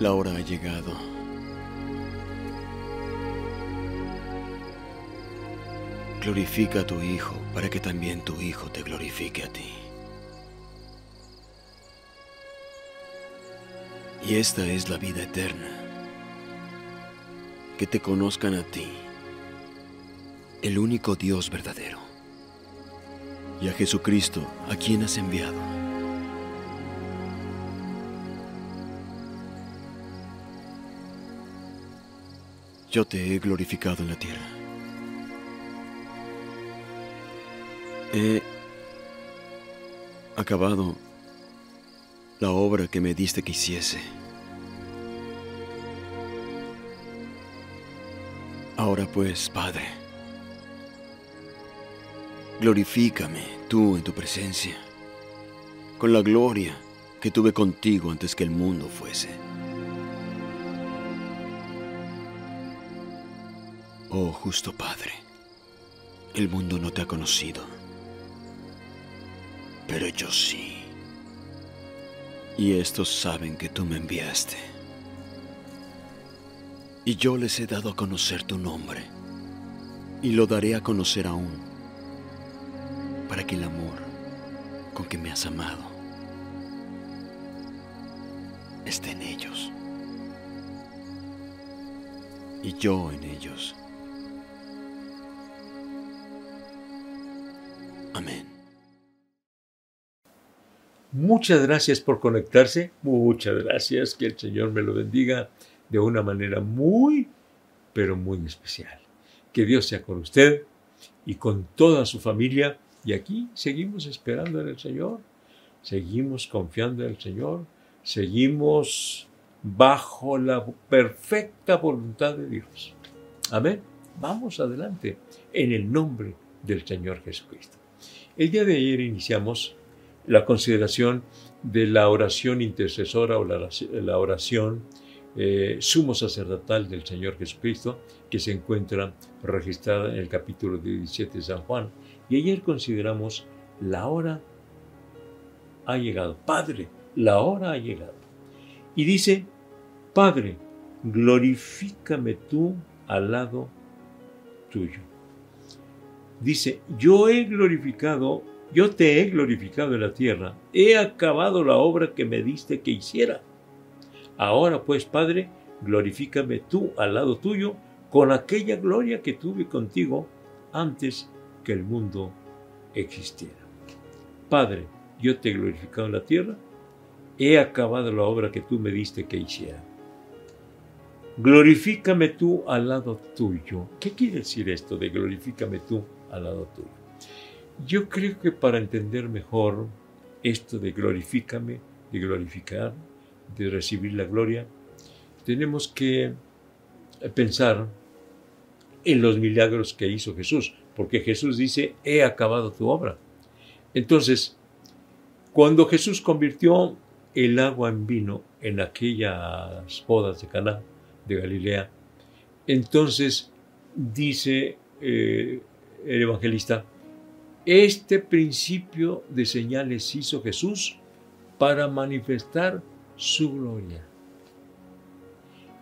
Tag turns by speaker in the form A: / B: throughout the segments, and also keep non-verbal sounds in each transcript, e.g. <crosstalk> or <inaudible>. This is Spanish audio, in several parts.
A: La hora ha llegado. Glorifica a tu Hijo para que también tu Hijo te glorifique a ti. Y esta es la vida eterna, que te conozcan a ti, el único Dios verdadero, y a Jesucristo, a quien has enviado. Yo te he glorificado en la tierra. He acabado la obra que me diste que hiciese. Ahora pues, Padre, glorifícame tú en tu presencia, con la gloria que tuve contigo antes que el mundo fuese. Oh justo Padre, el mundo no te ha conocido, pero yo sí. Y estos saben que tú me enviaste. Y yo les he dado a conocer tu nombre, y lo daré a conocer aún, para que el amor con que me has amado esté en ellos, y yo en ellos. Amén.
B: Muchas gracias por conectarse. Muchas gracias. Que el Señor me lo bendiga de una manera muy, pero muy especial. Que Dios sea con usted y con toda su familia. Y aquí seguimos esperando en el Señor. Seguimos confiando en el Señor. Seguimos bajo la perfecta voluntad de Dios. Amén. Vamos adelante en el nombre del Señor Jesucristo. El día de ayer iniciamos la consideración de la oración intercesora o la oración eh, sumo sacerdotal del Señor Jesucristo, que se encuentra registrada en el capítulo 17 de San Juan. Y ayer consideramos la hora ha llegado. Padre, la hora ha llegado. Y dice, Padre, glorifícame tú al lado tuyo dice, yo he glorificado, yo te he glorificado en la tierra, he acabado la obra que me diste que hiciera. Ahora pues, Padre, glorifícame tú al lado tuyo con aquella gloria que tuve contigo antes que el mundo existiera. Padre, yo te he glorificado en la tierra, he acabado la obra que tú me diste que hiciera. Glorifícame tú al lado tuyo. ¿Qué quiere decir esto de glorifícame tú al lado tuyo. Yo creo que para entender mejor esto de glorifícame, de glorificar, de recibir la gloria, tenemos que pensar en los milagros que hizo Jesús, porque Jesús dice, he acabado tu obra. Entonces, cuando Jesús convirtió el agua en vino en aquellas bodas de Caná de Galilea, entonces dice eh, el evangelista, este principio de señales hizo Jesús para manifestar su gloria.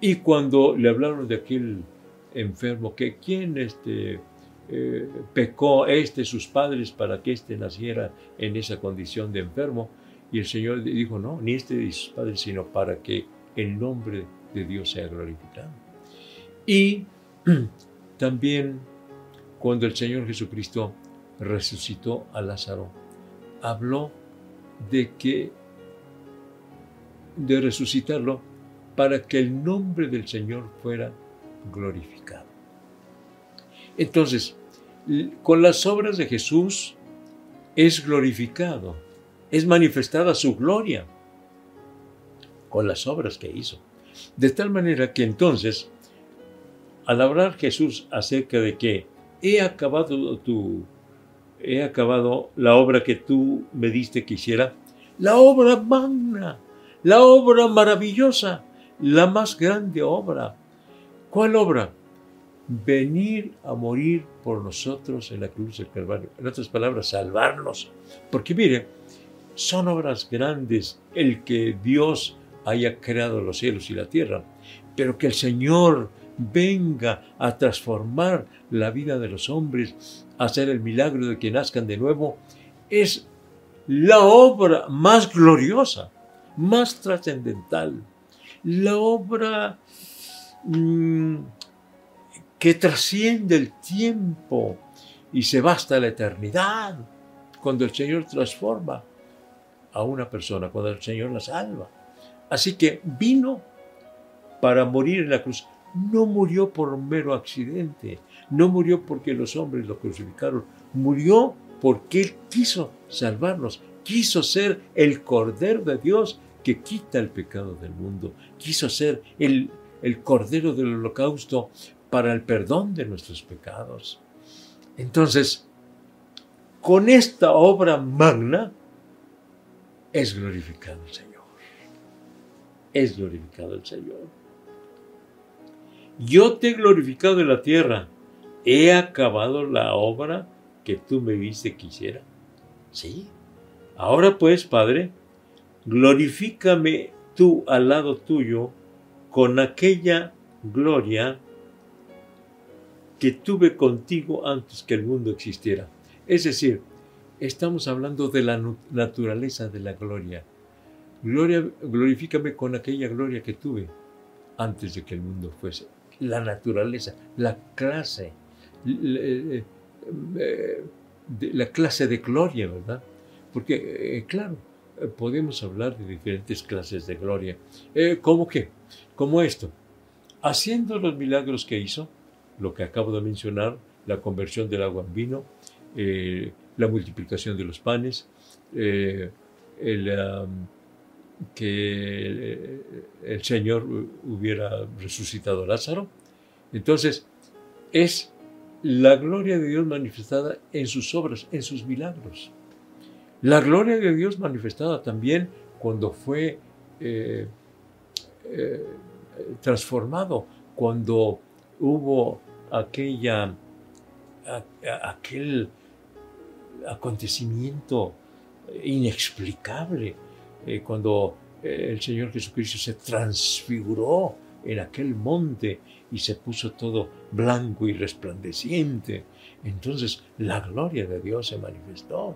B: Y cuando le hablaron de aquel enfermo, que quién este, eh, pecó, este, sus padres, para que éste naciera en esa condición de enfermo, y el Señor dijo, no, ni este ni sus padres, sino para que el nombre de Dios sea glorificado. Y <clears throat> también cuando el Señor Jesucristo resucitó a Lázaro, habló de que de resucitarlo para que el nombre del Señor fuera glorificado. Entonces, con las obras de Jesús es glorificado, es manifestada su gloria con las obras que hizo. De tal manera que entonces, al hablar Jesús acerca de que he acabado tu, he acabado la obra que tú me diste que hiciera, la obra magna, la obra maravillosa, la más grande obra. ¿Cuál obra? venir a morir por nosotros en la cruz del Calvario. En otras palabras, salvarnos. Porque mire, son obras grandes el que Dios haya creado los cielos y la tierra, pero que el Señor venga a transformar la vida de los hombres, a hacer el milagro de que nazcan de nuevo, es la obra más gloriosa, más trascendental, la obra mm, que trasciende el tiempo y se basta la eternidad cuando el Señor transforma a una persona, cuando el Señor la salva. Así que vino para morir en la cruz. No murió por mero accidente, no murió porque los hombres lo crucificaron, murió porque Él quiso salvarnos, quiso ser el Cordero de Dios que quita el pecado del mundo, quiso ser el, el Cordero del holocausto para el perdón de nuestros pecados. Entonces, con esta obra magna es glorificado el Señor. Es glorificado el Señor. Yo te he glorificado en la tierra. He acabado la obra que tú me viste que hiciera. Sí. Ahora pues, Padre, glorifícame tú al lado tuyo con aquella gloria que tuve contigo antes que el mundo existiera. Es decir, estamos hablando de la naturaleza de la gloria. Gloria, glorifícame con aquella gloria que tuve antes de que el mundo fuese. La naturaleza, la clase, la, eh, clase de gloria, ¿verdad? Porque, eh, claro, podemos hablar de diferentes clases de gloria. Eh, ¿Cómo qué? Como esto. Haciendo los milagros que hizo, lo que acabo de mencionar, la conversión del agua en vino, eh, la multiplicación de los panes, que el Señor hubiera resucitado a Lázaro. Entonces, es la gloria de Dios manifestada en sus obras, en sus milagros. La gloria de Dios manifestada también cuando fue eh, transformado, cuando hubo aquella, aquel acontecimiento inexplicable eh, cuando eh, el Señor Jesucristo se transfiguró en aquel monte y se puso todo blanco y resplandeciente. Entonces la gloria de Dios se manifestó.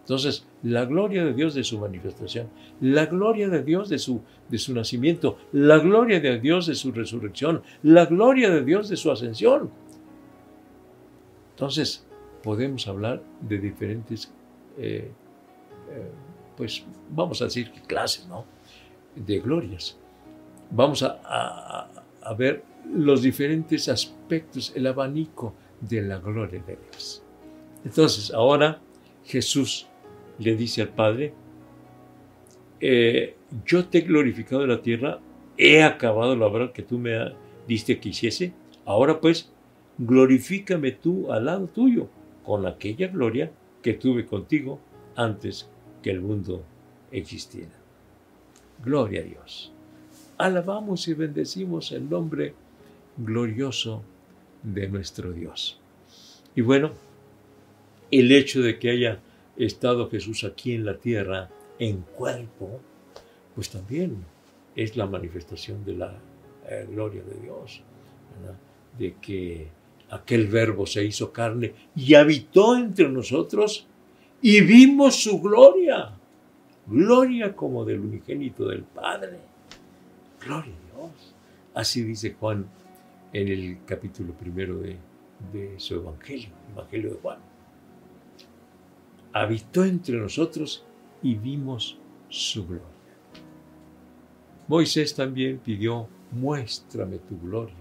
B: Entonces, la gloria de Dios de su manifestación, la gloria de Dios de su, de su nacimiento, la gloria de Dios de su resurrección, la gloria de Dios de su ascensión. Entonces, podemos hablar de diferentes, eh, eh, pues vamos a decir clases, ¿no? De glorias. Vamos a, ver los diferentes aspectos, el abanico de la gloria de Dios. Entonces, ahora Jesús le dice al Padre, eh, yo te he glorificado en la tierra, he acabado la obra que tú me diste que hiciese, ahora pues glorifícame tú al lado tuyo con aquella gloria que tuve contigo antes que el mundo existiera. Gloria a Dios. Alabamos y bendecimos el nombre glorioso de nuestro Dios. Y bueno, el hecho de que haya estado Jesús aquí en la tierra en cuerpo, pues también es la manifestación de la eh, gloria de Dios, de que aquel verbo se hizo carne y habitó entre nosotros y vimos su gloria, gloria como del unigénito del Padre, gloria a Dios. Así dice Juan en el capítulo primero de, su Evangelio, Evangelio de Juan habitó entre nosotros y vimos su gloria. Moisés también pidió, muéstrame tu gloria.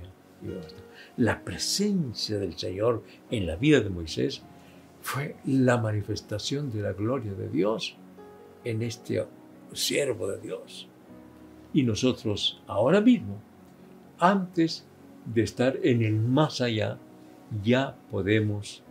B: La presencia del Señor en la vida de Moisés fue la manifestación de la gloria de Dios en este siervo de Dios. Y nosotros ahora mismo, antes de estar en el más allá, ya podemos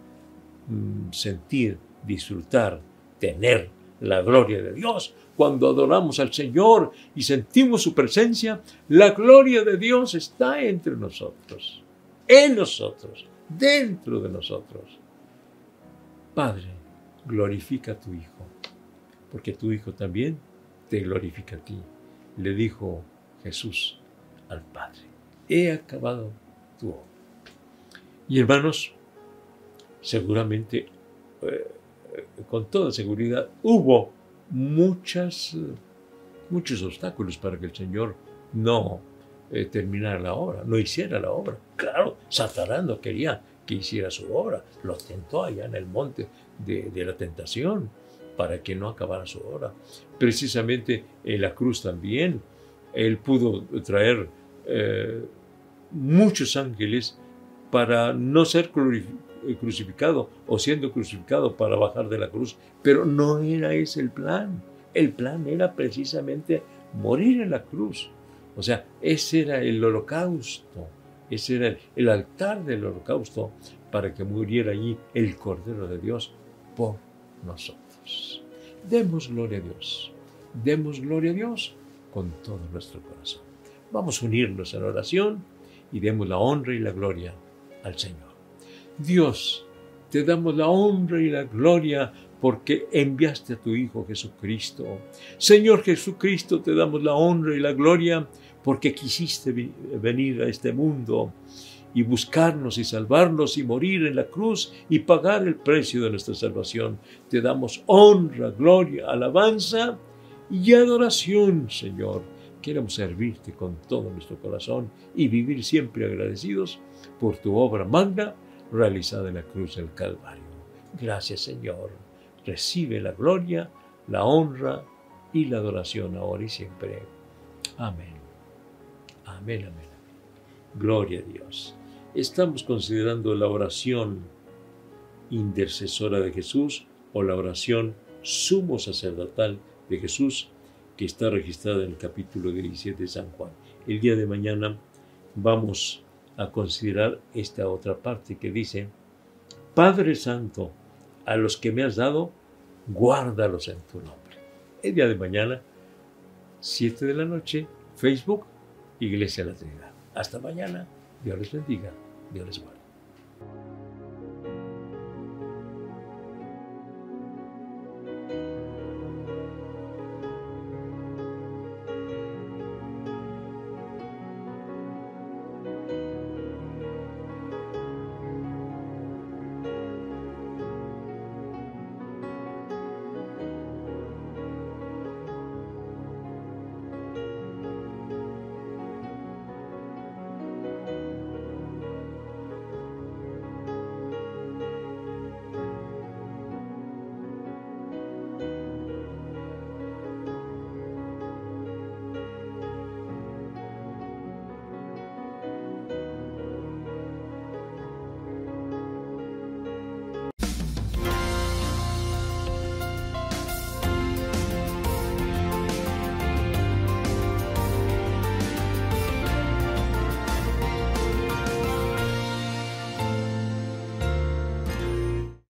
B: mm, sentir disfrutar, tener la gloria de Dios. Cuando adoramos al Señor y sentimos su presencia, la gloria de Dios está entre nosotros. en nosotros, dentro de nosotros. Padre, glorifica a tu Hijo, porque tu Hijo también te glorifica a ti. Le dijo Jesús al Padre, he acabado tu obra. Y hermanos, seguramente, eh, con toda seguridad, hubo muchas, muchos obstáculos para que el Señor no eh, terminara la obra, no hiciera la obra. Claro, Satanás no quería que hiciera su obra, lo tentó allá en el monte de, la tentación para que no acabara su obra. Precisamente en la cruz también, él pudo traer eh, muchos ángeles para no ser crucificado o siendo crucificado para bajar de la cruz, pero no era ese el plan. El plan era precisamente morir en la cruz. O sea, ese era el holocausto, ese era el altar del holocausto para que muriera allí el Cordero de Dios por nosotros. Demos gloria a Dios, demos gloria a Dios con todo nuestro corazón. Vamos a unirnos en oración y demos la honra y la gloria al Señor. Dios, te damos la honra y la gloria porque enviaste a tu Hijo Jesucristo. Señor Jesucristo, te damos la honra y la gloria porque quisiste venir a este mundo y buscarnos y salvarnos y morir en la cruz y pagar el precio de nuestra salvación. Te damos honra, gloria, alabanza y adoración, Señor. Queremos servirte con todo nuestro corazón y vivir siempre agradecidos por tu obra magna realizada en la cruz del Calvario. Gracias, Señor. Recibe la gloria, la honra y la adoración ahora y siempre. Amén. Amén, amén, amén. Gloria a Dios. Estamos considerando la oración intercesora de Jesús o la oración sumo sacerdotal de Jesús que está registrada en el capítulo 17 de San Juan. El día de mañana vamos a considerar esta otra parte que dice, Padre Santo, a los que me has dado, guárdalos en tu nombre. El día de mañana, 7 de la noche, Facebook, Iglesia La Trinidad. Hasta mañana. Dios les bendiga. Dios les guarde.